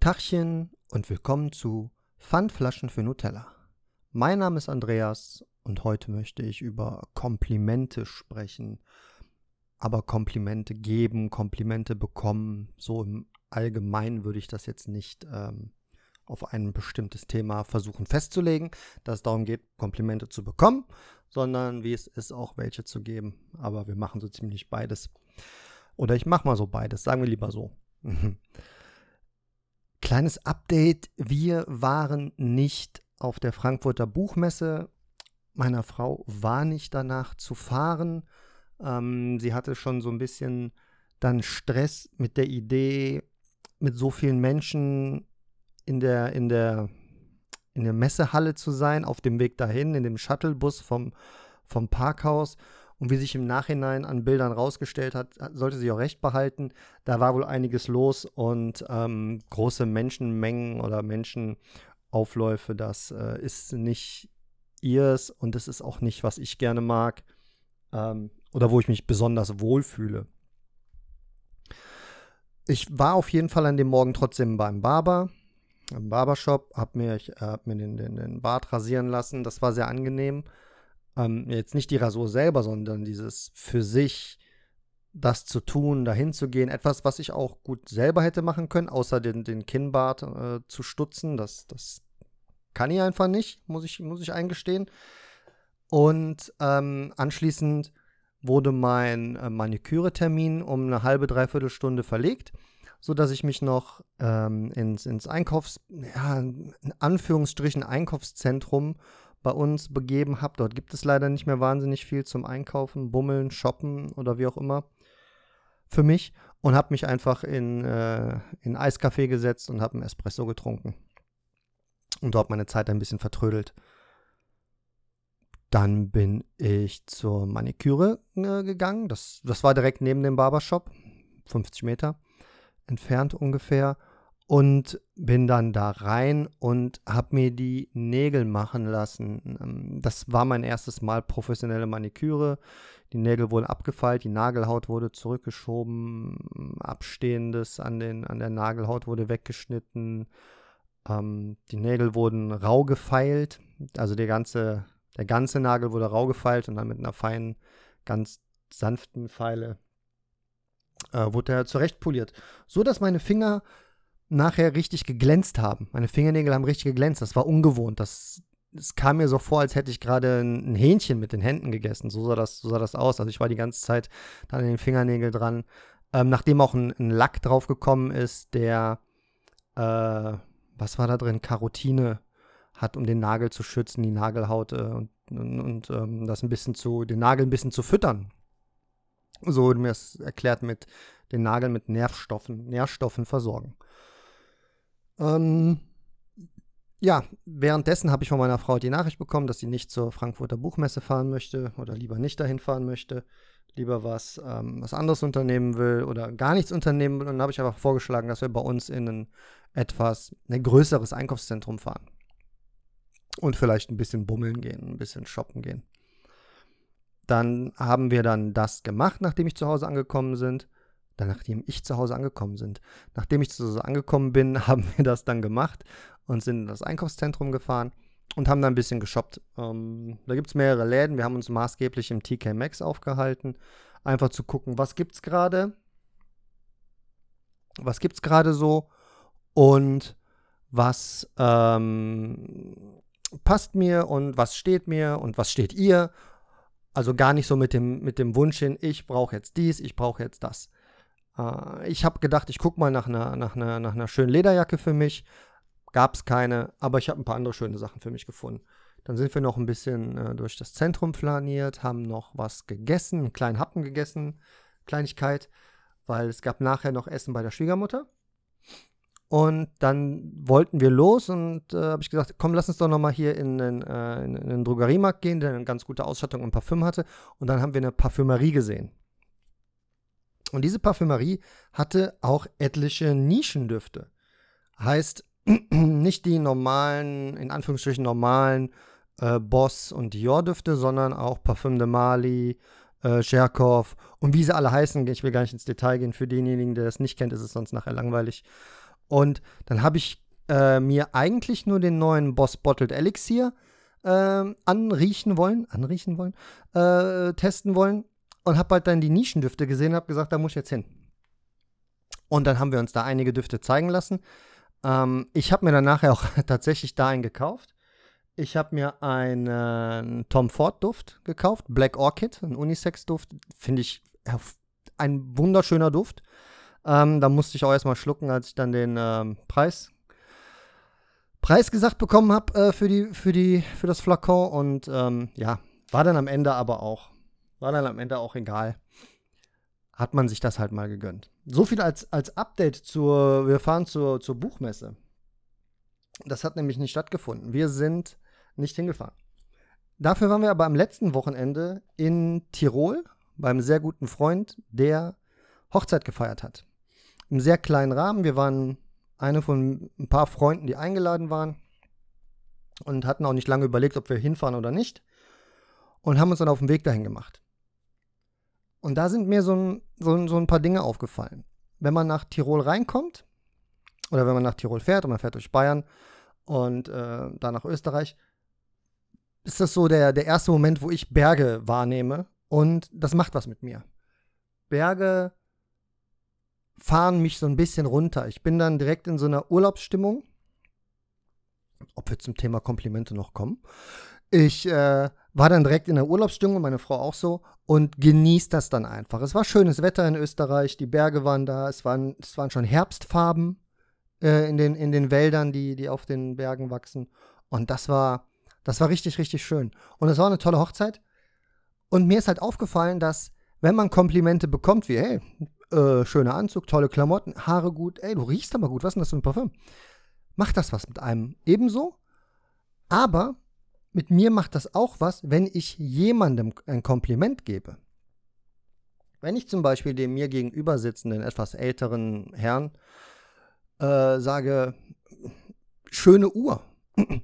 Tachchen und willkommen zu Pfandflaschen für Nutella. Mein Name ist Andreas und heute möchte ich über Komplimente sprechen. Aber Komplimente geben, Komplimente bekommen, so im Allgemeinen würde ich das jetzt nicht ähm, auf ein bestimmtes Thema versuchen festzulegen, dass es darum geht, Komplimente zu bekommen, sondern wie es ist, auch welche zu geben. Aber wir machen so ziemlich beides. Oder ich mache mal so beides, sagen wir lieber so. Kleines Update, wir waren nicht auf der Frankfurter Buchmesse. Meiner Frau war nicht danach zu fahren. Ähm, sie hatte schon so ein bisschen dann Stress mit der Idee, mit so vielen Menschen in der, in der, in der Messehalle zu sein, auf dem Weg dahin, in dem Shuttlebus vom, vom Parkhaus. Und wie sich im Nachhinein an Bildern rausgestellt hat, sollte sie auch recht behalten. Da war wohl einiges los und ähm, große Menschenmengen oder Menschenaufläufe, das äh, ist nicht ihrs und das ist auch nicht, was ich gerne mag ähm, oder wo ich mich besonders wohlfühle. Ich war auf jeden Fall an dem Morgen trotzdem beim Barber, im Barbershop, habe mir, ich, äh, hab mir den, den, den Bart rasieren lassen. Das war sehr angenehm. Ähm, jetzt nicht die Rasur selber, sondern dieses für sich das zu tun, dahin zu gehen. Etwas, was ich auch gut selber hätte machen können, außer den, den Kinnbart äh, zu stutzen. Das, das kann ich einfach nicht, muss ich, muss ich eingestehen. Und ähm, anschließend wurde mein äh, Maniküre-Termin um eine halbe, dreiviertel Stunde verlegt, sodass ich mich noch ähm, ins, ins Einkaufs-, ja, in Anführungsstrichen Einkaufszentrum bei uns begeben habe. Dort gibt es leider nicht mehr wahnsinnig viel zum Einkaufen, Bummeln, Shoppen oder wie auch immer für mich und habe mich einfach in, äh, in Eiskaffee gesetzt und habe einen Espresso getrunken und dort meine Zeit ein bisschen vertrödelt. Dann bin ich zur Maniküre äh, gegangen. Das, das war direkt neben dem Barbershop, 50 Meter entfernt ungefähr und bin dann da rein und habe mir die Nägel machen lassen. Ähm, das war mein erstes Mal professionelle Maniküre. Die Nägel wurden abgefeilt, die Nagelhaut wurde zurückgeschoben, Abstehendes an, den, an der Nagelhaut wurde weggeschnitten. Ähm, die Nägel wurden rau gefeilt, also der ganze, der ganze Nagel wurde rau gefeilt und dann mit einer feinen, ganz sanften Feile äh, wurde er zurechtpoliert. So dass meine Finger nachher richtig geglänzt haben. Meine Fingernägel haben richtig geglänzt. Das war ungewohnt. Das, das kam mir so vor, als hätte ich gerade ein Hähnchen mit den Händen gegessen. So sah das, so sah das aus. Also ich war die ganze Zeit dann in den Fingernägeln dran. Ähm, nachdem auch ein, ein, Lack draufgekommen ist, der, äh, was war da drin? Karotine hat, um den Nagel zu schützen, die Nagelhaut äh, und, und, und ähm, das ein bisschen zu, den Nagel ein bisschen zu füttern. So wurde mir das erklärt mit den Nagel mit Nährstoffen, Nährstoffen versorgen. Ähm, ja, währenddessen habe ich von meiner Frau die Nachricht bekommen, dass sie nicht zur Frankfurter Buchmesse fahren möchte oder lieber nicht dahin fahren möchte, lieber was, ähm, was anderes unternehmen will oder gar nichts unternehmen will. Und dann habe ich einfach vorgeschlagen, dass wir bei uns in ein etwas ein größeres Einkaufszentrum fahren. Und vielleicht ein bisschen bummeln gehen, ein bisschen shoppen gehen. Dann haben wir dann das gemacht, nachdem ich zu Hause angekommen sind dann nachdem ich zu Hause angekommen sind. Nachdem ich zu Hause angekommen bin, haben wir das dann gemacht und sind in das Einkaufszentrum gefahren und haben da ein bisschen geshoppt. Ähm, da gibt es mehrere Läden. Wir haben uns maßgeblich im TK Maxx aufgehalten, einfach zu gucken, was gibt's gerade, was gibt's gerade so und was ähm, passt mir und was steht mir und was steht ihr. Also gar nicht so mit dem, mit dem Wunsch hin, ich brauche jetzt dies, ich brauche jetzt das. Äh, ich habe gedacht, ich gucke mal nach einer, nach, einer, nach einer schönen Lederjacke für mich. Gab es keine, aber ich habe ein paar andere schöne Sachen für mich gefunden. Dann sind wir noch ein bisschen äh, durch das Zentrum flaniert, haben noch was gegessen, einen kleinen Happen gegessen, Kleinigkeit, weil es gab nachher noch Essen bei der Schwiegermutter. Und dann wollten wir los und äh, habe ich gesagt, komm, lass uns doch noch mal hier in den, äh, Drogeriemarkt gehen, der eine ganz gute Ausstattung und Parfüm hatte. Und dann haben wir eine Parfümerie gesehen. Und diese Parfümerie hatte auch etliche Nischendüfte. Heißt, nicht die normalen, in Anführungsstrichen normalen äh, Boss- und Dior-Düfte, sondern auch Parfüm de Mali, äh, Cherkov und wie sie alle heißen. Ich will gar nicht ins Detail gehen. Für denjenigen, der das nicht kennt, ist es sonst nachher langweilig. Und dann habe ich äh, mir eigentlich nur den neuen Boss Bottled Elixir äh, anriechen wollen, anriechen wollen, äh, testen wollen und habe halt dann die Nischendüfte gesehen und habe gesagt, da muss ich jetzt hin. Und dann haben wir uns da einige Düfte zeigen lassen. Ähm, ich habe mir dann nachher auch tatsächlich da einen gekauft. Ich habe mir einen Tom Ford Duft gekauft, Black Orchid, ein Unisex Duft, finde ich ein wunderschöner Duft. Ähm, da musste ich auch erstmal schlucken, als ich dann den ähm, Preis, Preis gesagt bekommen habe äh, für, die, für, die, für das Flakon. Und ähm, ja, war dann am Ende aber auch, war dann am Ende auch egal. Hat man sich das halt mal gegönnt. So viel als, als Update zur, wir fahren zur, zur Buchmesse. Das hat nämlich nicht stattgefunden. Wir sind nicht hingefahren. Dafür waren wir aber am letzten Wochenende in Tirol beim sehr guten Freund, der Hochzeit gefeiert hat. Im sehr kleinen Rahmen. Wir waren eine von ein paar Freunden, die eingeladen waren und hatten auch nicht lange überlegt, ob wir hinfahren oder nicht und haben uns dann auf den Weg dahin gemacht. Und da sind mir so ein, so, ein, so ein paar Dinge aufgefallen. Wenn man nach Tirol reinkommt oder wenn man nach Tirol fährt und man fährt durch Bayern und äh, da nach Österreich, ist das so der, der erste Moment, wo ich Berge wahrnehme und das macht was mit mir. Berge fahren mich so ein bisschen runter. Ich bin dann direkt in so einer Urlaubsstimmung. Ob wir zum Thema Komplimente noch kommen. Ich äh, war dann direkt in der Urlaubsstimmung, meine Frau auch so, und genießt das dann einfach. Es war schönes Wetter in Österreich, die Berge waren da, es waren, es waren schon Herbstfarben äh, in, den, in den Wäldern, die, die auf den Bergen wachsen. Und das war, das war richtig, richtig schön. Und es war eine tolle Hochzeit. Und mir ist halt aufgefallen, dass, wenn man Komplimente bekommt, wie, hey, äh, schöner Anzug, tolle Klamotten, Haare gut, ey, du riechst aber gut, was ist denn das für ein Parfüm? Macht das was mit einem ebenso? Aber mit mir macht das auch was, wenn ich jemandem ein Kompliment gebe. Wenn ich zum Beispiel dem mir gegenüber sitzenden, etwas älteren Herrn äh, sage, schöne Uhr,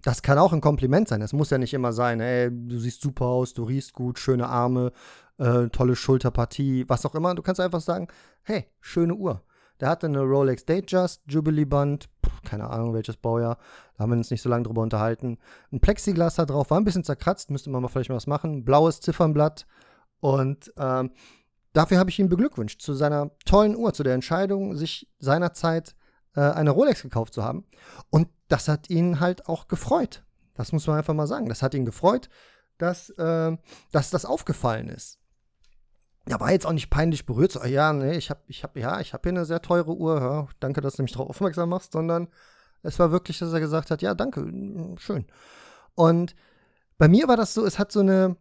das kann auch ein Kompliment sein. Es muss ja nicht immer sein, ey, du siehst super aus, du riechst gut, schöne Arme, äh, tolle Schulterpartie, was auch immer. Du kannst einfach sagen, hey, schöne Uhr. Der hatte eine Rolex Datejust, Jubilee Band, keine Ahnung welches Baujahr, da haben wir uns nicht so lange drüber unterhalten. Ein Plexiglas da drauf, war ein bisschen zerkratzt, müsste man mal vielleicht mal was machen. Blaues Ziffernblatt und ähm, dafür habe ich ihn beglückwünscht zu seiner tollen Uhr, zu der Entscheidung, sich seinerzeit äh, eine Rolex gekauft zu haben. Und das hat ihn halt auch gefreut. Das muss man einfach mal sagen. Das hat ihn gefreut, dass, äh, dass das aufgefallen ist. Er war jetzt auch nicht peinlich berührt, so, ja, nee, ich habe ich hab, ja, ich hab hier eine sehr teure Uhr, ja, danke, dass du mich darauf aufmerksam machst, sondern es war wirklich, dass er gesagt hat, ja, danke, schön. Und bei mir war das so, es hat so eine,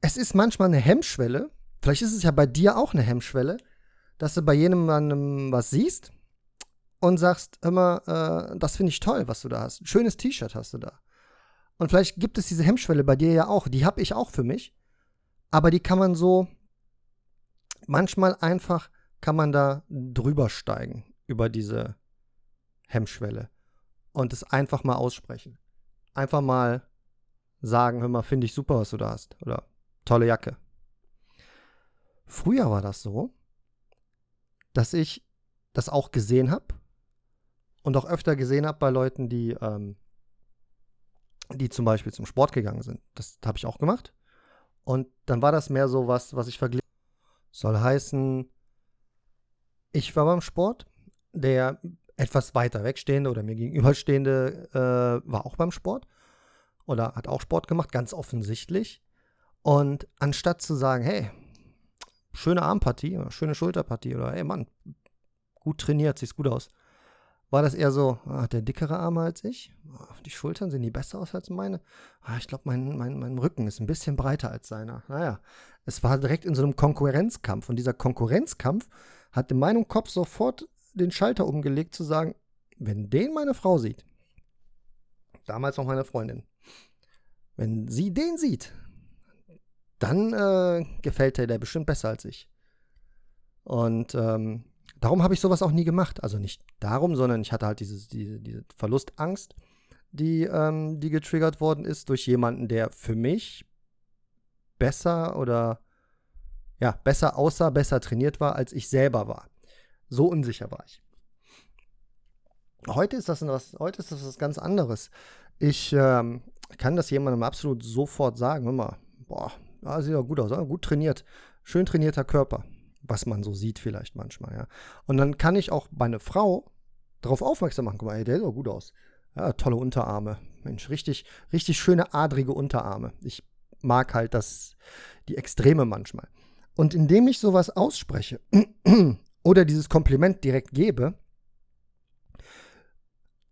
es ist manchmal eine Hemmschwelle, vielleicht ist es ja bei dir auch eine Hemmschwelle, dass du bei jedem was siehst und sagst immer, äh, das finde ich toll, was du da hast. Ein schönes T-Shirt hast du da. Und vielleicht gibt es diese Hemmschwelle bei dir ja auch. Die habe ich auch für mich. Aber die kann man so manchmal einfach kann man da drüber steigen über diese Hemmschwelle und es einfach mal aussprechen. Einfach mal sagen, hör mal, finde ich super, was du da hast. Oder tolle Jacke. Früher war das so, dass ich das auch gesehen habe und auch öfter gesehen habe bei Leuten, die, ähm, die zum Beispiel zum Sport gegangen sind. Das habe ich auch gemacht. Und dann war das mehr so was, was ich verglichen. Soll heißen, ich war beim Sport, der etwas weiter wegstehende oder mir gegenüberstehende äh, war auch beim Sport oder hat auch Sport gemacht, ganz offensichtlich. Und anstatt zu sagen, hey, schöne Armpartie, schöne Schulterpartie oder hey Mann, gut trainiert, sieht gut aus, war das eher so, ah, hat der dickere Arme als ich? Ah, die Schultern sehen die besser aus als meine? Ah, ich glaube, mein, mein, mein Rücken ist ein bisschen breiter als seiner. Naja, es war direkt in so einem Konkurrenzkampf. Und dieser Konkurrenzkampf hat in meinem Kopf sofort den Schalter umgelegt, zu sagen, wenn den meine Frau sieht, damals noch meine Freundin, wenn sie den sieht, dann äh, gefällt der, der bestimmt besser als ich. Und ähm, darum habe ich sowas auch nie gemacht. Also nicht darum, sondern ich hatte halt dieses, diese, diese Verlustangst, die, ähm, die getriggert worden ist durch jemanden, der für mich besser oder ja, besser aussah, besser trainiert war, als ich selber war. So unsicher war ich. heute ist das was, heute ist das was ganz anderes. Ich ähm, kann das jemandem absolut sofort sagen. Mal, boah, ja, sieht doch gut aus, gut trainiert, schön trainierter Körper, was man so sieht vielleicht manchmal, ja. Und dann kann ich auch meine Frau darauf aufmerksam machen. Guck mal, ey, der sieht doch gut aus. Ja, tolle Unterarme. Mensch, richtig, richtig schöne adrige Unterarme. Ich mag halt das, die Extreme manchmal. Und indem ich sowas ausspreche oder dieses Kompliment direkt gebe,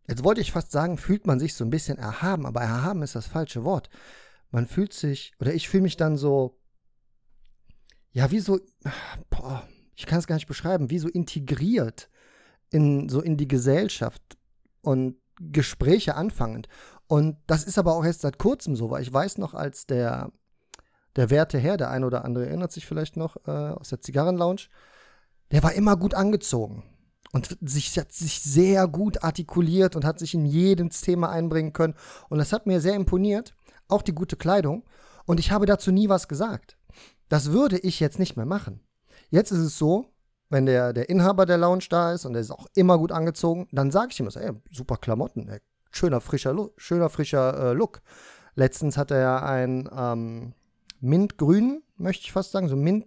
jetzt wollte ich fast sagen, fühlt man sich so ein bisschen erhaben, aber erhaben ist das falsche Wort. Man fühlt sich, oder ich fühle mich dann so, ja, wie so, boah, ich kann es gar nicht beschreiben, wie so integriert in so in die Gesellschaft und Gespräche anfangend. Und das ist aber auch erst seit kurzem so, weil ich weiß noch, als der, der werte Herr, der ein oder andere erinnert sich vielleicht noch äh, aus der Zigarrenlounge, der war immer gut angezogen und sich, hat sich sehr gut artikuliert und hat sich in jedes Thema einbringen können. Und das hat mir sehr imponiert, auch die gute Kleidung. Und ich habe dazu nie was gesagt. Das würde ich jetzt nicht mehr machen. Jetzt ist es so, wenn der, der Inhaber der Lounge da ist und der ist auch immer gut angezogen, dann sage ich ihm so, ey, super Klamotten, ey, schöner frischer, schöner frischer äh, Look. Letztens hatte er einen ähm, mintgrünen, möchte ich fast sagen, so mint,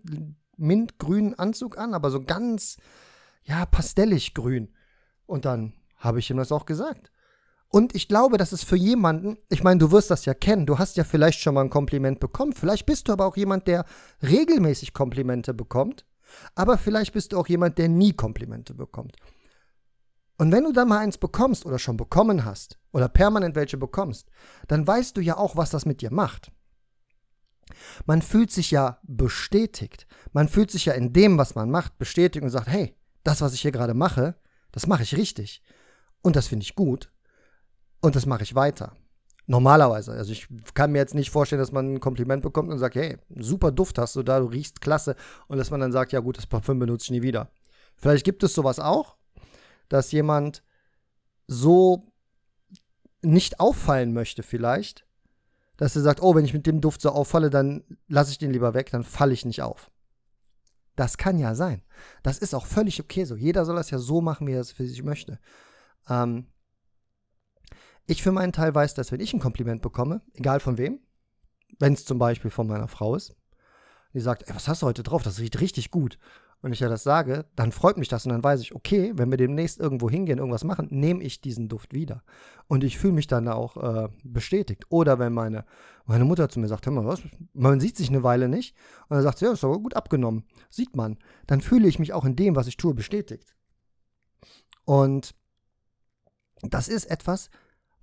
mintgrünen Anzug an, aber so ganz, ja, pastellig grün. Und dann habe ich ihm das auch gesagt. Und ich glaube, das ist für jemanden, ich meine, du wirst das ja kennen, du hast ja vielleicht schon mal ein Kompliment bekommen, vielleicht bist du aber auch jemand, der regelmäßig Komplimente bekommt aber vielleicht bist du auch jemand, der nie Komplimente bekommt. Und wenn du dann mal eins bekommst oder schon bekommen hast oder permanent welche bekommst, dann weißt du ja auch, was das mit dir macht. Man fühlt sich ja bestätigt. Man fühlt sich ja in dem, was man macht, bestätigt und sagt, hey, das, was ich hier gerade mache, das mache ich richtig. Und das finde ich gut. Und das mache ich weiter. Normalerweise. Also ich kann mir jetzt nicht vorstellen, dass man ein Kompliment bekommt und sagt, hey, super Duft hast du da, du riechst klasse. Und dass man dann sagt, ja gut, das Parfüm benutze ich nie wieder. Vielleicht gibt es sowas auch, dass jemand so nicht auffallen möchte vielleicht, dass er sagt, oh, wenn ich mit dem Duft so auffalle, dann lasse ich den lieber weg, dann falle ich nicht auf. Das kann ja sein. Das ist auch völlig okay so. Jeder soll das ja so machen, wie er es für sich möchte. Ähm, ich für meinen Teil weiß, dass wenn ich ein Kompliment bekomme, egal von wem, wenn es zum Beispiel von meiner Frau ist, die sagt, ey, was hast du heute drauf? Das riecht richtig gut. Und ich ja das sage, dann freut mich das und dann weiß ich, okay, wenn wir demnächst irgendwo hingehen, irgendwas machen, nehme ich diesen Duft wieder. Und ich fühle mich dann auch äh, bestätigt. Oder wenn meine, meine Mutter zu mir sagt, hör mal, was, man sieht sich eine Weile nicht. Und dann sagt sie, ja, ist aber gut abgenommen. Sieht man. Dann fühle ich mich auch in dem, was ich tue, bestätigt. Und das ist etwas,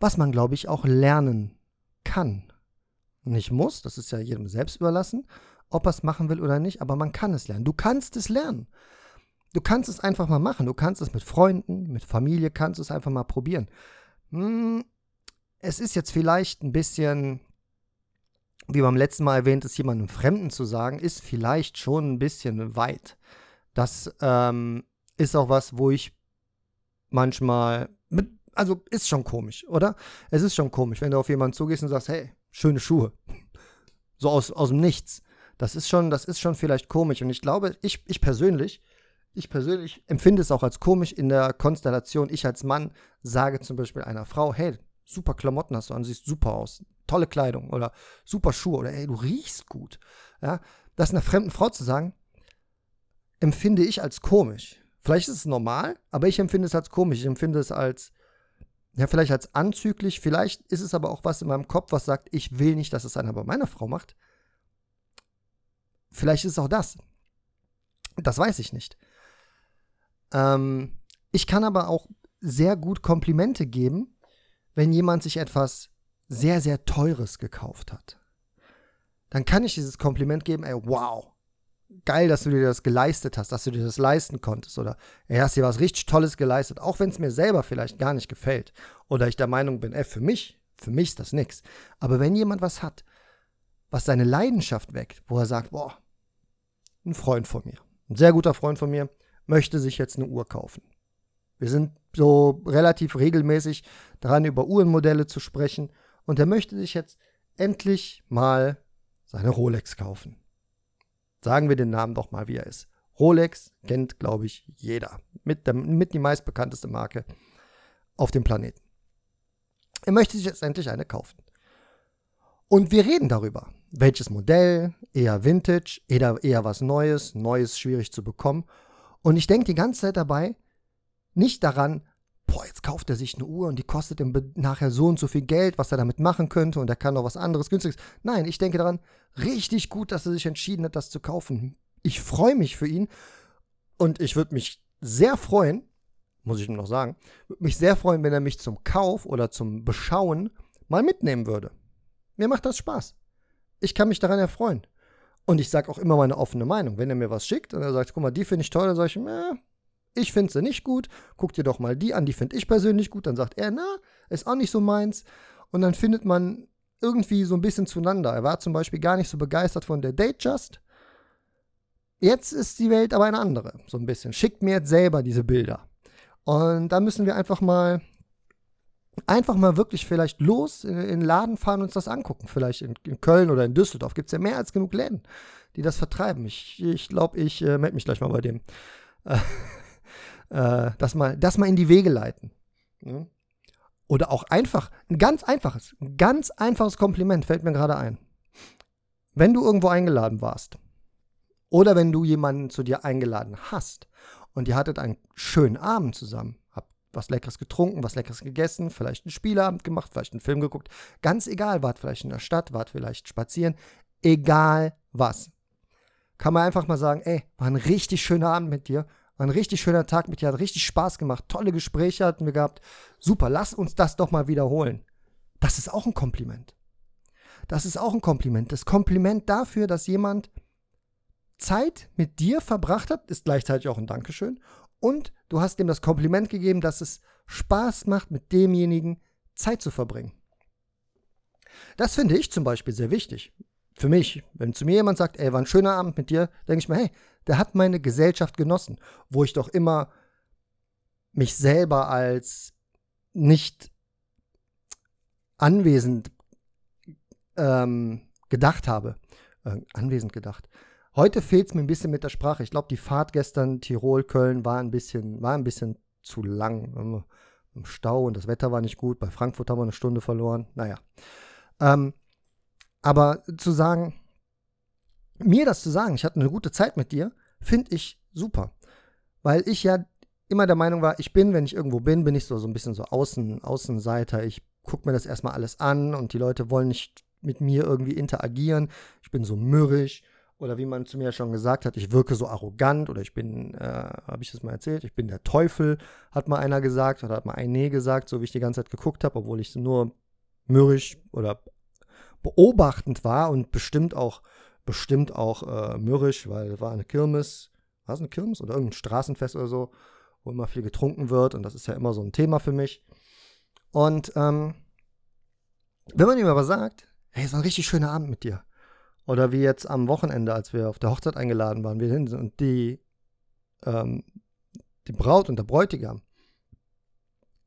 was man, glaube ich, auch lernen kann. Nicht muss, das ist ja jedem selbst überlassen, ob er es machen will oder nicht, aber man kann es lernen. Du kannst es lernen. Du kannst es einfach mal machen. Du kannst es mit Freunden, mit Familie, kannst es einfach mal probieren. Hm, es ist jetzt vielleicht ein bisschen, wie beim letzten Mal erwähnt, es jemandem Fremden zu sagen, ist vielleicht schon ein bisschen weit. Das ähm, ist auch was, wo ich manchmal mit also ist schon komisch, oder? Es ist schon komisch, wenn du auf jemanden zugehst und sagst, hey, schöne Schuhe. So aus, aus dem Nichts. Das ist schon, das ist schon vielleicht komisch. Und ich glaube, ich, ich persönlich, ich persönlich empfinde es auch als komisch in der Konstellation. Ich als Mann sage zum Beispiel einer Frau, hey, super Klamotten hast du an, siehst super aus, tolle Kleidung oder super Schuhe oder hey, du riechst gut. Ja, das einer fremden Frau zu sagen, empfinde ich als komisch. Vielleicht ist es normal, aber ich empfinde es als komisch. Ich empfinde es als ja, vielleicht als anzüglich, vielleicht ist es aber auch was in meinem Kopf, was sagt, ich will nicht, dass es einer bei meiner Frau macht. Vielleicht ist es auch das. Das weiß ich nicht. Ähm, ich kann aber auch sehr gut Komplimente geben, wenn jemand sich etwas sehr, sehr Teures gekauft hat. Dann kann ich dieses Kompliment geben, ey, wow, geil, dass du dir das geleistet hast, dass du dir das leisten konntest. Oder ey, hast dir was richtig Tolles geleistet, auch wenn es mir selber vielleicht gar nicht gefällt. Oder ich der Meinung bin, ey, für mich, für mich ist das nichts. Aber wenn jemand was hat, was seine Leidenschaft weckt, wo er sagt, boah, ein Freund von mir, ein sehr guter Freund von mir, möchte sich jetzt eine Uhr kaufen. Wir sind so relativ regelmäßig dran, über Uhrenmodelle zu sprechen. Und er möchte sich jetzt endlich mal seine Rolex kaufen. Sagen wir den Namen doch mal, wie er ist. Rolex kennt, glaube ich, jeder. Mit, der, mit die meistbekannteste Marke. auf dem Planeten. Er möchte sich jetzt endlich eine kaufen. Und wir reden darüber. Welches Modell, eher Vintage, eher, eher was Neues, Neues schwierig zu bekommen. Und ich denke die ganze Zeit dabei nicht daran, boah, jetzt kauft er sich eine Uhr und die kostet ihm nachher so und so viel Geld, was er damit machen könnte und er kann noch was anderes günstiges. Nein, ich denke daran, richtig gut, dass er sich entschieden hat, das zu kaufen. Ich freue mich für ihn und ich würde mich sehr freuen, muss ich ihm noch sagen, würde mich sehr freuen, wenn er mich zum Kauf oder zum Beschauen mal mitnehmen würde. Mir macht das Spaß. Ich kann mich daran erfreuen. Und ich sage auch immer meine offene Meinung. Wenn er mir was schickt und er sagt, guck mal, die finde ich toll, dann sage ich, äh, ich finde sie nicht gut, guck dir doch mal die an, die finde ich persönlich gut. Dann sagt er, na, ist auch nicht so meins. Und dann findet man irgendwie so ein bisschen zueinander. Er war zum Beispiel gar nicht so begeistert von der Date Just. Jetzt ist die Welt aber eine andere, so ein bisschen. Schickt mir jetzt selber diese Bilder. Und da müssen wir einfach mal, einfach mal wirklich vielleicht los in, den Laden fahren und uns das angucken. Vielleicht in, in Köln oder in Düsseldorf gibt es ja mehr als genug Läden, die das vertreiben. Ich glaube, ich, glaub, ich äh, melde mich gleich mal bei dem. Äh, das, mal, das mal in die Wege leiten. Ne? Oder auch einfach, ein ganz einfaches, ein ganz einfaches Kompliment fällt mir gerade ein. Wenn du irgendwo eingeladen warst oder wenn du jemanden zu dir eingeladen hast und ihr hattet einen schönen Abend zusammen, habt was Leckeres getrunken, was Leckeres gegessen, vielleicht einen Spielabend gemacht, vielleicht einen Film geguckt, ganz egal, wart vielleicht in der Stadt, wart vielleicht spazieren, egal was. Kann man einfach mal sagen, ey, war ein richtig schöner Abend mit dir war ein richtig schöner Tag mit dir, hat richtig Spaß gemacht, tolle Gespräche hatten wir gehabt. Super, lass uns das doch mal wiederholen. Das ist auch ein Kompliment. Das ist auch ein Kompliment. Das Kompliment dafür, dass jemand Zeit mit dir verbracht hat, ist gleichzeitig auch ein Dankeschön. Und du hast ihm das Kompliment gegeben, dass es Spaß macht, mit demjenigen Zeit zu verbringen. Das finde ich zum Beispiel sehr wichtig für mich, wenn zu mir jemand sagt, ey, war ein schöner Abend mit dir, denke ich mir, hey, der hat meine Gesellschaft genossen, wo ich doch immer mich selber als nicht anwesend ähm, gedacht habe. Äh, anwesend gedacht. Heute fehlt es mir ein bisschen mit der Sprache. Ich glaube, die Fahrt gestern Tirol, Köln war ein bisschen, war ein bisschen zu lang. Im Stau und das Wetter war nicht gut. Bei Frankfurt haben wir eine Stunde verloren. Naja. Ähm, aber zu sagen, mir das zu sagen, ich hatte eine gute Zeit mit dir, finde ich super. Weil ich ja immer der Meinung war, ich bin, wenn ich irgendwo bin, bin ich so, so ein bisschen so Außen, Außenseiter. Ich gucke mir das erstmal alles an und die Leute wollen nicht mit mir irgendwie interagieren. Ich bin so mürrisch oder wie man zu mir schon gesagt hat, ich wirke so arrogant oder ich bin, äh, habe ich das mal erzählt, ich bin der Teufel, hat mal einer gesagt oder hat mal ein Nee gesagt, so wie ich die ganze Zeit geguckt habe, obwohl ich nur mürrisch oder beobachtend war und bestimmt auch, bestimmt auch äh, mürrisch, weil war eine Kirmes, war es eine Kirmes oder irgendein Straßenfest oder so, wo immer viel getrunken wird und das ist ja immer so ein Thema für mich. Und ähm, wenn man ihm aber sagt, hey, es war ein richtig schöner Abend mit dir. Oder wie jetzt am Wochenende, als wir auf der Hochzeit eingeladen waren, wir hin sind und die, ähm, die Braut und der Bräutigam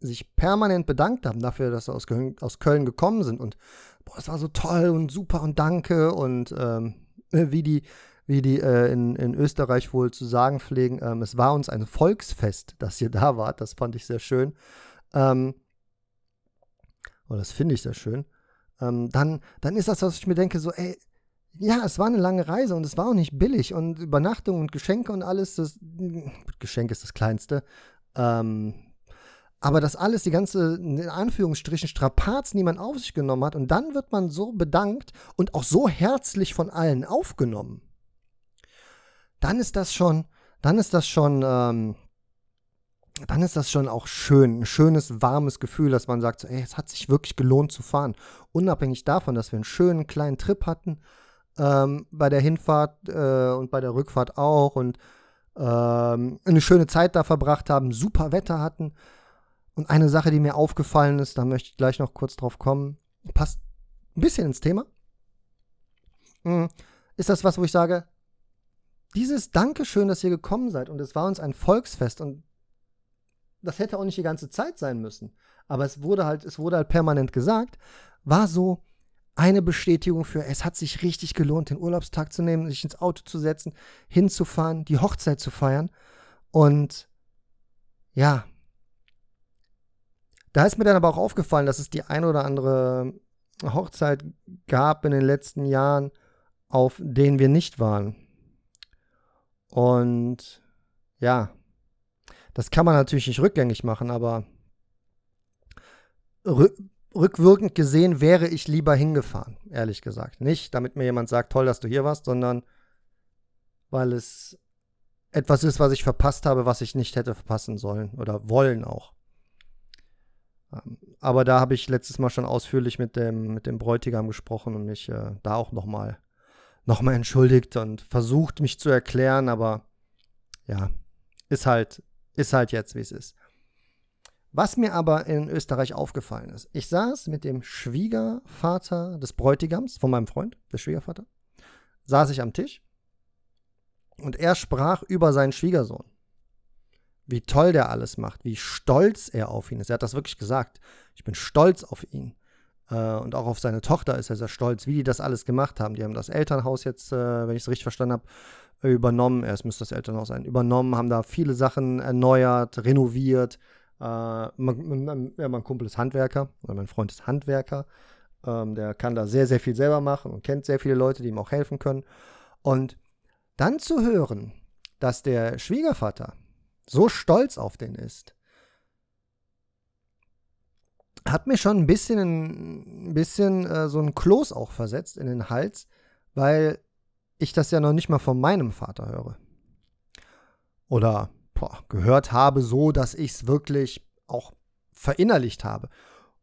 sich permanent bedankt haben dafür, dass sie aus Köln, aus Köln gekommen sind und boah, es war so toll und super und danke und ähm, wie die, wie die äh, in, in Österreich wohl zu sagen pflegen, ähm, es war uns ein Volksfest, dass ihr da wart. Das fand ich sehr schön. Ähm, oder das finde ich sehr schön. Ähm, dann, dann ist das, was ich mir denke, so, ey, ja, es war eine lange Reise und es war auch nicht billig und Übernachtung und Geschenke und alles, das Geschenk ist das Kleinste. Ähm, aber das alles, die ganze, in Anführungsstrichen, Strapazen, die man auf sich genommen hat, und dann wird man so bedankt und auch so herzlich von allen aufgenommen, dann ist das schon, dann ist das schon, ähm, dann ist das schon auch schön, ein schönes, warmes Gefühl, dass man sagt, so, ey, es hat sich wirklich gelohnt zu fahren. Unabhängig davon, dass wir einen schönen kleinen Trip hatten, ähm, bei der Hinfahrt äh, und bei der Rückfahrt auch und ähm, eine schöne Zeit da verbracht haben, super Wetter hatten. Und eine Sache, die mir aufgefallen ist, da möchte ich gleich noch kurz drauf kommen, passt ein bisschen ins Thema. Hm, ist das was, wo ich sage, dieses Dankeschön, dass ihr gekommen seid und es war uns ein Volksfest und das hätte auch nicht die ganze Zeit sein müssen, aber es wurde halt, es wurde halt permanent gesagt, war so eine Bestätigung für, es hat sich richtig gelohnt, den Urlaubstag zu nehmen, sich ins Auto zu setzen, hinzufahren, die Hochzeit zu feiern und ja, da ist mir dann aber auch aufgefallen, dass es die ein oder andere Hochzeit gab in den letzten Jahren, auf denen wir nicht waren. Und ja, das kann man natürlich nicht rückgängig machen, aber rückwirkend gesehen wäre ich lieber hingefahren, ehrlich gesagt. Nicht, damit mir jemand sagt, toll, dass du hier warst, sondern weil es etwas ist, was ich verpasst habe, was ich nicht hätte verpassen sollen oder wollen auch. Aber da habe ich letztes Mal schon ausführlich mit dem, mit dem Bräutigam gesprochen und mich äh, da auch nochmal noch mal entschuldigt und versucht, mich zu erklären, aber ja, ist halt, ist halt jetzt, wie es ist. Was mir aber in Österreich aufgefallen ist, ich saß mit dem Schwiegervater des Bräutigams, von meinem Freund, der Schwiegervater, saß ich am Tisch und er sprach über seinen Schwiegersohn. Wie toll der alles macht, wie stolz er auf ihn ist. Er hat das wirklich gesagt. Ich bin stolz auf ihn. Äh, und auch auf seine Tochter ist er sehr stolz, wie die das alles gemacht haben. Die haben das Elternhaus jetzt, äh, wenn ich es richtig verstanden habe, übernommen. Es müsste das Elternhaus sein. Übernommen, haben da viele Sachen erneuert, renoviert. Äh, mein Kumpel ist Handwerker, oder mein Freund ist Handwerker. Ähm, der kann da sehr, sehr viel selber machen und kennt sehr viele Leute, die ihm auch helfen können. Und dann zu hören, dass der Schwiegervater so stolz auf den ist, hat mir schon ein bisschen, ein bisschen äh, so ein Kloß auch versetzt in den Hals, weil ich das ja noch nicht mal von meinem Vater höre. Oder boah, gehört habe, so dass ich es wirklich auch verinnerlicht habe.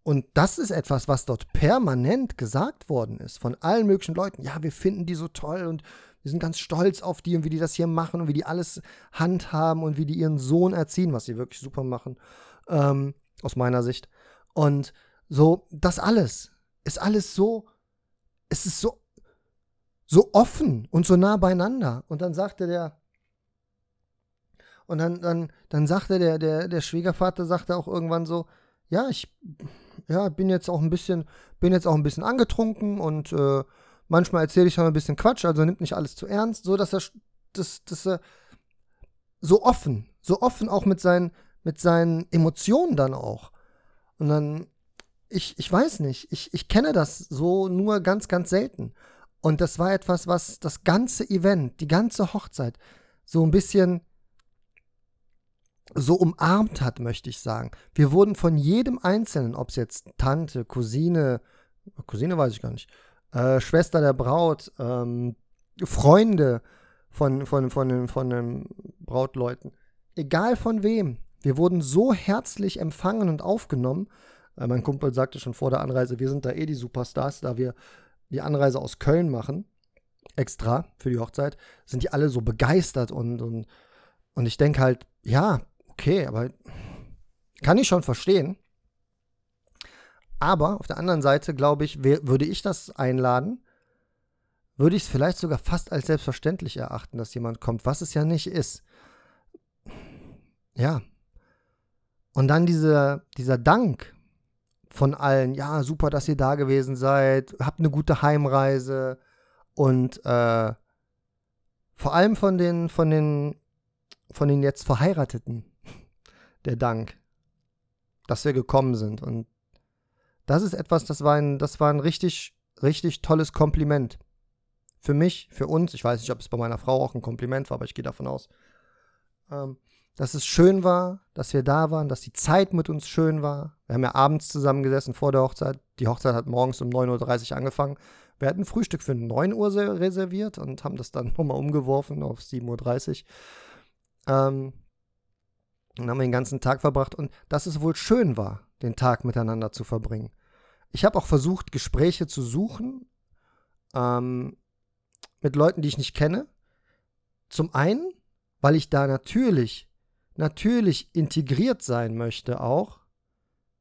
Und das ist etwas, was dort permanent gesagt worden ist von allen möglichen Leuten. Ja, wir finden die so toll und wir sind ganz stolz auf die und wie die das hier machen und wie die alles handhaben und wie die ihren Sohn erziehen, was sie wirklich super machen, ähm, aus meiner Sicht. Und so, das alles ist alles so, es ist so, so offen und so nah beieinander. Und dann sagte der, und dann, dann, dann sagte der, der, der Schwiegervater, sagte auch irgendwann so, ja, ich ja, bin jetzt auch ein bisschen, bin jetzt auch ein bisschen angetrunken und äh, Manchmal erzähle ich schon ein bisschen Quatsch, also nimmt nicht alles zu ernst, so dass er, dass, dass er so offen, so offen auch mit seinen, mit seinen Emotionen dann auch. Und dann, ich, ich weiß nicht, ich, ich kenne das so nur ganz, ganz selten. Und das war etwas, was das ganze Event, die ganze Hochzeit so ein bisschen so umarmt hat, möchte ich sagen. Wir wurden von jedem Einzelnen, ob es jetzt Tante, Cousine, Cousine weiß ich gar nicht, äh, Schwester der Braut, ähm, Freunde von, von, von, den, von den Brautleuten. Egal von wem. Wir wurden so herzlich empfangen und aufgenommen. Äh, mein Kumpel sagte schon vor der Anreise, wir sind da eh die Superstars, da wir die Anreise aus Köln machen, extra für die Hochzeit, sind die alle so begeistert und, und, und ich denke halt, ja, okay, aber kann ich schon verstehen. Aber auf der anderen Seite, glaube ich, würde ich das einladen, würde ich es vielleicht sogar fast als selbstverständlich erachten, dass jemand kommt, was es ja nicht ist. Ja. Und dann diese, dieser Dank von allen, ja, super, dass ihr da gewesen seid, habt eine gute Heimreise und äh, vor allem von den, von den, von den jetzt Verheirateten, der Dank, dass wir gekommen sind und das ist etwas, das war ein, das war ein richtig, richtig tolles Kompliment. Für mich, für uns, ich weiß nicht, ob es bei meiner Frau auch ein Kompliment war, aber ich gehe davon aus, ähm, dass es schön war, dass wir da waren, dass die Zeit mit uns schön war. Wir haben ja abends zusammengesessen vor der Hochzeit. Die Hochzeit hat morgens um 9.30 Uhr angefangen. Wir hatten Frühstück für 9 Uhr reserviert und haben das dann nochmal umgeworfen auf 7.30 Uhr. Ähm, und haben den ganzen Tag verbracht und dass es wohl schön war, den Tag miteinander zu verbringen. Ich habe auch versucht, Gespräche zu suchen ähm, mit Leuten, die ich nicht kenne. Zum einen, weil ich da natürlich, natürlich integriert sein möchte auch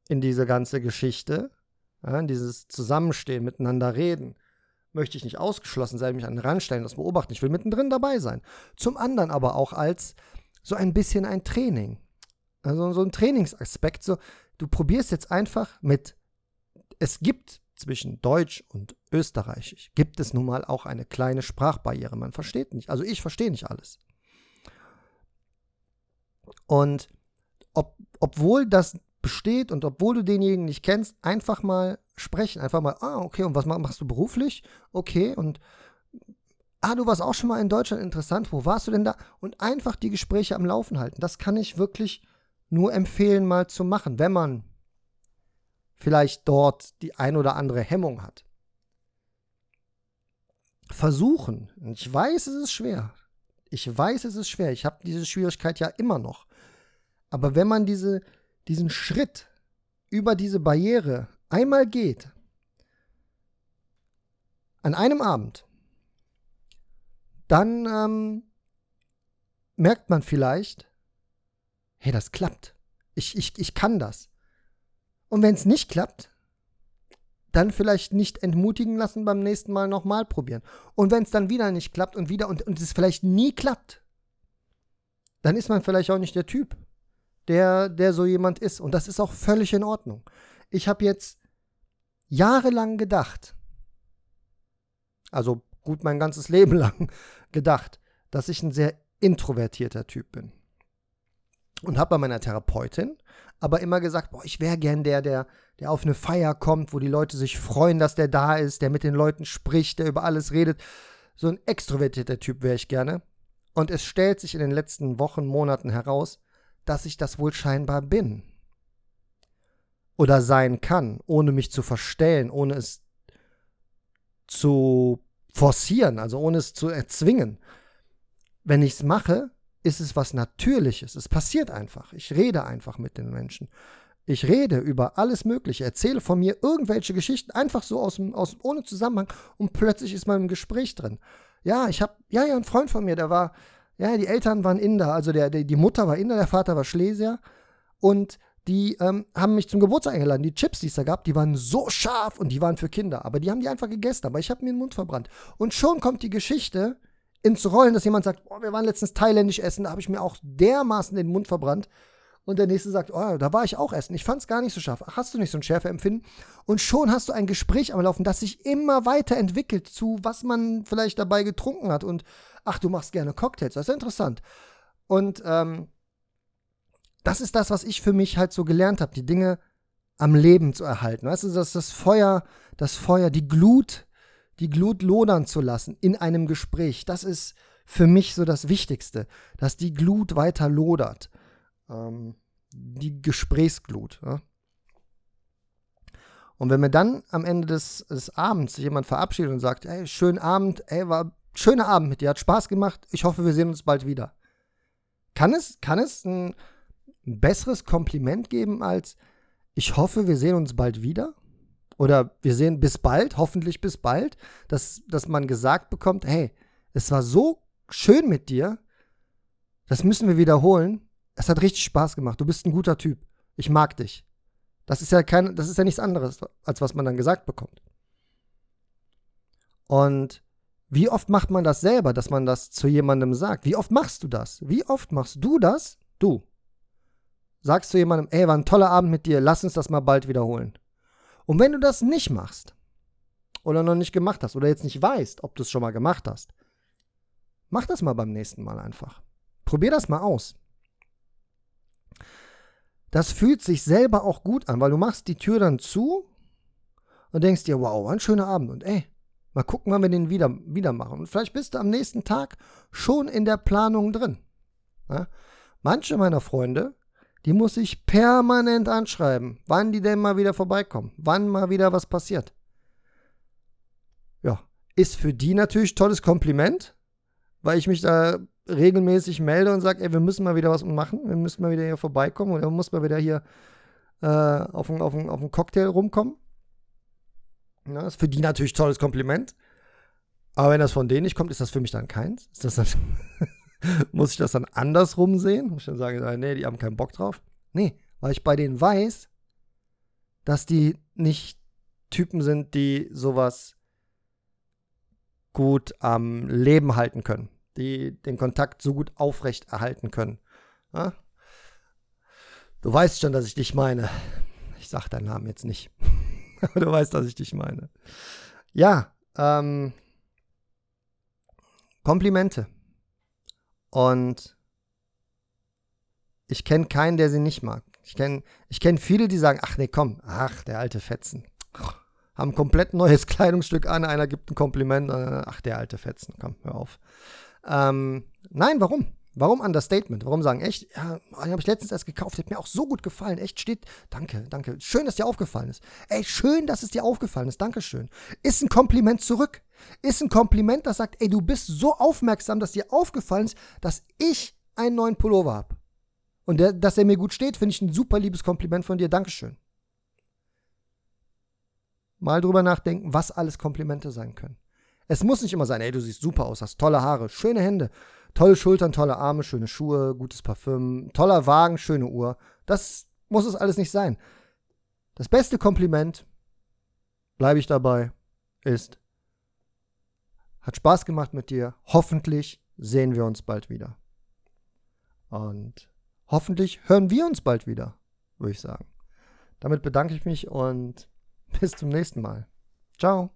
in diese ganze Geschichte, ja, in dieses Zusammenstehen, miteinander reden. Möchte ich nicht ausgeschlossen sein, mich an den Rand stellen, das beobachten. Ich will mittendrin dabei sein. Zum anderen aber auch als so ein bisschen ein Training. Also so ein Trainingsaspekt, so du probierst jetzt einfach mit, es gibt zwischen Deutsch und Österreichisch, gibt es nun mal auch eine kleine Sprachbarriere. Man versteht nicht, also ich verstehe nicht alles. Und ob, obwohl das besteht und obwohl du denjenigen nicht kennst, einfach mal sprechen. Einfach mal, ah, okay, und was machst du beruflich? Okay, und ah, du warst auch schon mal in Deutschland interessant, wo warst du denn da? Und einfach die Gespräche am Laufen halten. Das kann ich wirklich nur empfehlen, mal zu machen, wenn man vielleicht dort die ein oder andere Hemmung hat. Versuchen. Ich weiß, es ist schwer. Ich weiß, es ist schwer. Ich habe diese Schwierigkeit ja immer noch. Aber wenn man diese, diesen Schritt über diese Barriere einmal geht, an einem Abend, dann ähm, merkt man vielleicht, hey, das klappt. Ich, ich, ich kann das. Und wenn es nicht klappt, dann vielleicht nicht entmutigen lassen, beim nächsten Mal nochmal probieren. Und wenn es dann wieder nicht klappt und wieder und, und es vielleicht nie klappt, dann ist man vielleicht auch nicht der Typ, der, der so jemand ist. Und das ist auch völlig in Ordnung. Ich habe jetzt jahrelang gedacht, also gut mein ganzes Leben lang gedacht, dass ich ein sehr introvertierter Typ bin. Und habe bei meiner Therapeutin aber immer gesagt, boah, ich wäre gern der, der, der auf eine Feier kommt, wo die Leute sich freuen, dass der da ist, der mit den Leuten spricht, der über alles redet. So ein extrovertierter Typ wäre ich gerne. Und es stellt sich in den letzten Wochen, Monaten heraus, dass ich das wohl scheinbar bin. Oder sein kann, ohne mich zu verstellen, ohne es zu forcieren, also ohne es zu erzwingen. Wenn ich es mache, ist es was Natürliches. Es passiert einfach. Ich rede einfach mit den Menschen. Ich rede über alles Mögliche, erzähle von mir irgendwelche Geschichten, einfach so aus, aus ohne Zusammenhang und plötzlich ist man im Gespräch drin. Ja, ich habe, ja, ja, ein Freund von mir, der war, ja, die Eltern waren Inder, also der, der, die Mutter war Inder, der Vater war Schlesier und die ähm, haben mich zum Geburtstag eingeladen. Die Chips, die es da gab, die waren so scharf und die waren für Kinder, aber die haben die einfach gegessen, aber ich habe mir den Mund verbrannt. Und schon kommt die Geschichte, ins Rollen, dass jemand sagt, oh, wir waren letztens thailändisch essen, da habe ich mir auch dermaßen den Mund verbrannt. Und der nächste sagt, oh, da war ich auch essen. Ich fand es gar nicht so scharf. Ach, hast du nicht so ein Schärfeempfinden? Und schon hast du ein Gespräch am Laufen, das sich immer weiter entwickelt zu, was man vielleicht dabei getrunken hat. Und ach, du machst gerne Cocktails. Das ist interessant. Und ähm, das ist das, was ich für mich halt so gelernt habe, die Dinge am Leben zu erhalten. Weißt du, dass das Feuer, das Feuer, die Glut die Glut lodern zu lassen in einem Gespräch. Das ist für mich so das Wichtigste, dass die Glut weiter lodert. Ähm, die Gesprächsglut. Ja? Und wenn mir dann am Ende des, des Abends jemand verabschiedet und sagt, ey, schönen Abend, ey, war schöner Abend mit dir, hat Spaß gemacht, ich hoffe, wir sehen uns bald wieder. Kann es, kann es ein besseres Kompliment geben als, ich hoffe, wir sehen uns bald wieder? Oder wir sehen bis bald, hoffentlich bis bald, dass, dass man gesagt bekommt, hey, es war so schön mit dir, das müssen wir wiederholen. Es hat richtig Spaß gemacht. Du bist ein guter Typ. Ich mag dich. Das ist ja kein, das ist ja nichts anderes, als was man dann gesagt bekommt. Und wie oft macht man das selber, dass man das zu jemandem sagt? Wie oft machst du das? Wie oft machst du das? Du. Sagst zu jemandem, ey, war ein toller Abend mit dir, lass uns das mal bald wiederholen. Und wenn du das nicht machst oder noch nicht gemacht hast oder jetzt nicht weißt, ob du es schon mal gemacht hast, mach das mal beim nächsten Mal einfach. Probier das mal aus. Das fühlt sich selber auch gut an, weil du machst die Tür dann zu und denkst dir, wow, ein schöner Abend und ey, mal gucken, wann wir den wieder, wieder machen. Und vielleicht bist du am nächsten Tag schon in der Planung drin. Ja? Manche meiner Freunde die muss ich permanent anschreiben, wann die denn mal wieder vorbeikommen, wann mal wieder was passiert. Ja, ist für die natürlich tolles Kompliment, weil ich mich da regelmäßig melde und sage, ey, wir müssen mal wieder was machen, wir müssen mal wieder hier vorbeikommen oder muss mal wieder hier äh, auf einen Cocktail rumkommen. Ja, ist für die natürlich tolles Kompliment. Aber wenn das von denen nicht kommt, ist das für mich dann keins. Ist das dann muss ich das dann andersrum sehen? Muss ich dann sagen, nee, die haben keinen Bock drauf? Nee, weil ich bei denen weiß, dass die nicht Typen sind, die sowas gut am Leben halten können, die den Kontakt so gut aufrecht erhalten können. Ja? Du weißt schon, dass ich dich meine. Ich sag deinen Namen jetzt nicht. Aber du weißt, dass ich dich meine. Ja, ähm, Komplimente. Und ich kenne keinen, der sie nicht mag. Ich kenne ich kenn viele, die sagen, ach nee, komm, ach, der alte Fetzen. Haben ein komplett neues Kleidungsstück an, einer gibt ein Kompliment, äh, ach, der alte Fetzen, komm, hör auf. Ähm, nein, warum? Warum Understatement? Warum sagen, echt, ja, den habe ich letztens erst gekauft, hat mir auch so gut gefallen. Echt steht, danke, danke. Schön, dass dir aufgefallen ist. Ey, schön, dass es dir aufgefallen ist. Dankeschön. Ist ein Kompliment zurück. Ist ein Kompliment, das sagt, ey, du bist so aufmerksam, dass dir aufgefallen ist, dass ich einen neuen Pullover habe. Und der, dass er mir gut steht, finde ich ein super liebes Kompliment von dir. Dankeschön. Mal drüber nachdenken, was alles Komplimente sein können. Es muss nicht immer sein, ey, du siehst super aus, hast tolle Haare, schöne Hände, tolle Schultern, tolle Arme, schöne Schuhe, gutes Parfüm, toller Wagen, schöne Uhr. Das muss es alles nicht sein. Das beste Kompliment, bleibe ich dabei, ist, hat Spaß gemacht mit dir. Hoffentlich sehen wir uns bald wieder. Und hoffentlich hören wir uns bald wieder, würde ich sagen. Damit bedanke ich mich und bis zum nächsten Mal. Ciao.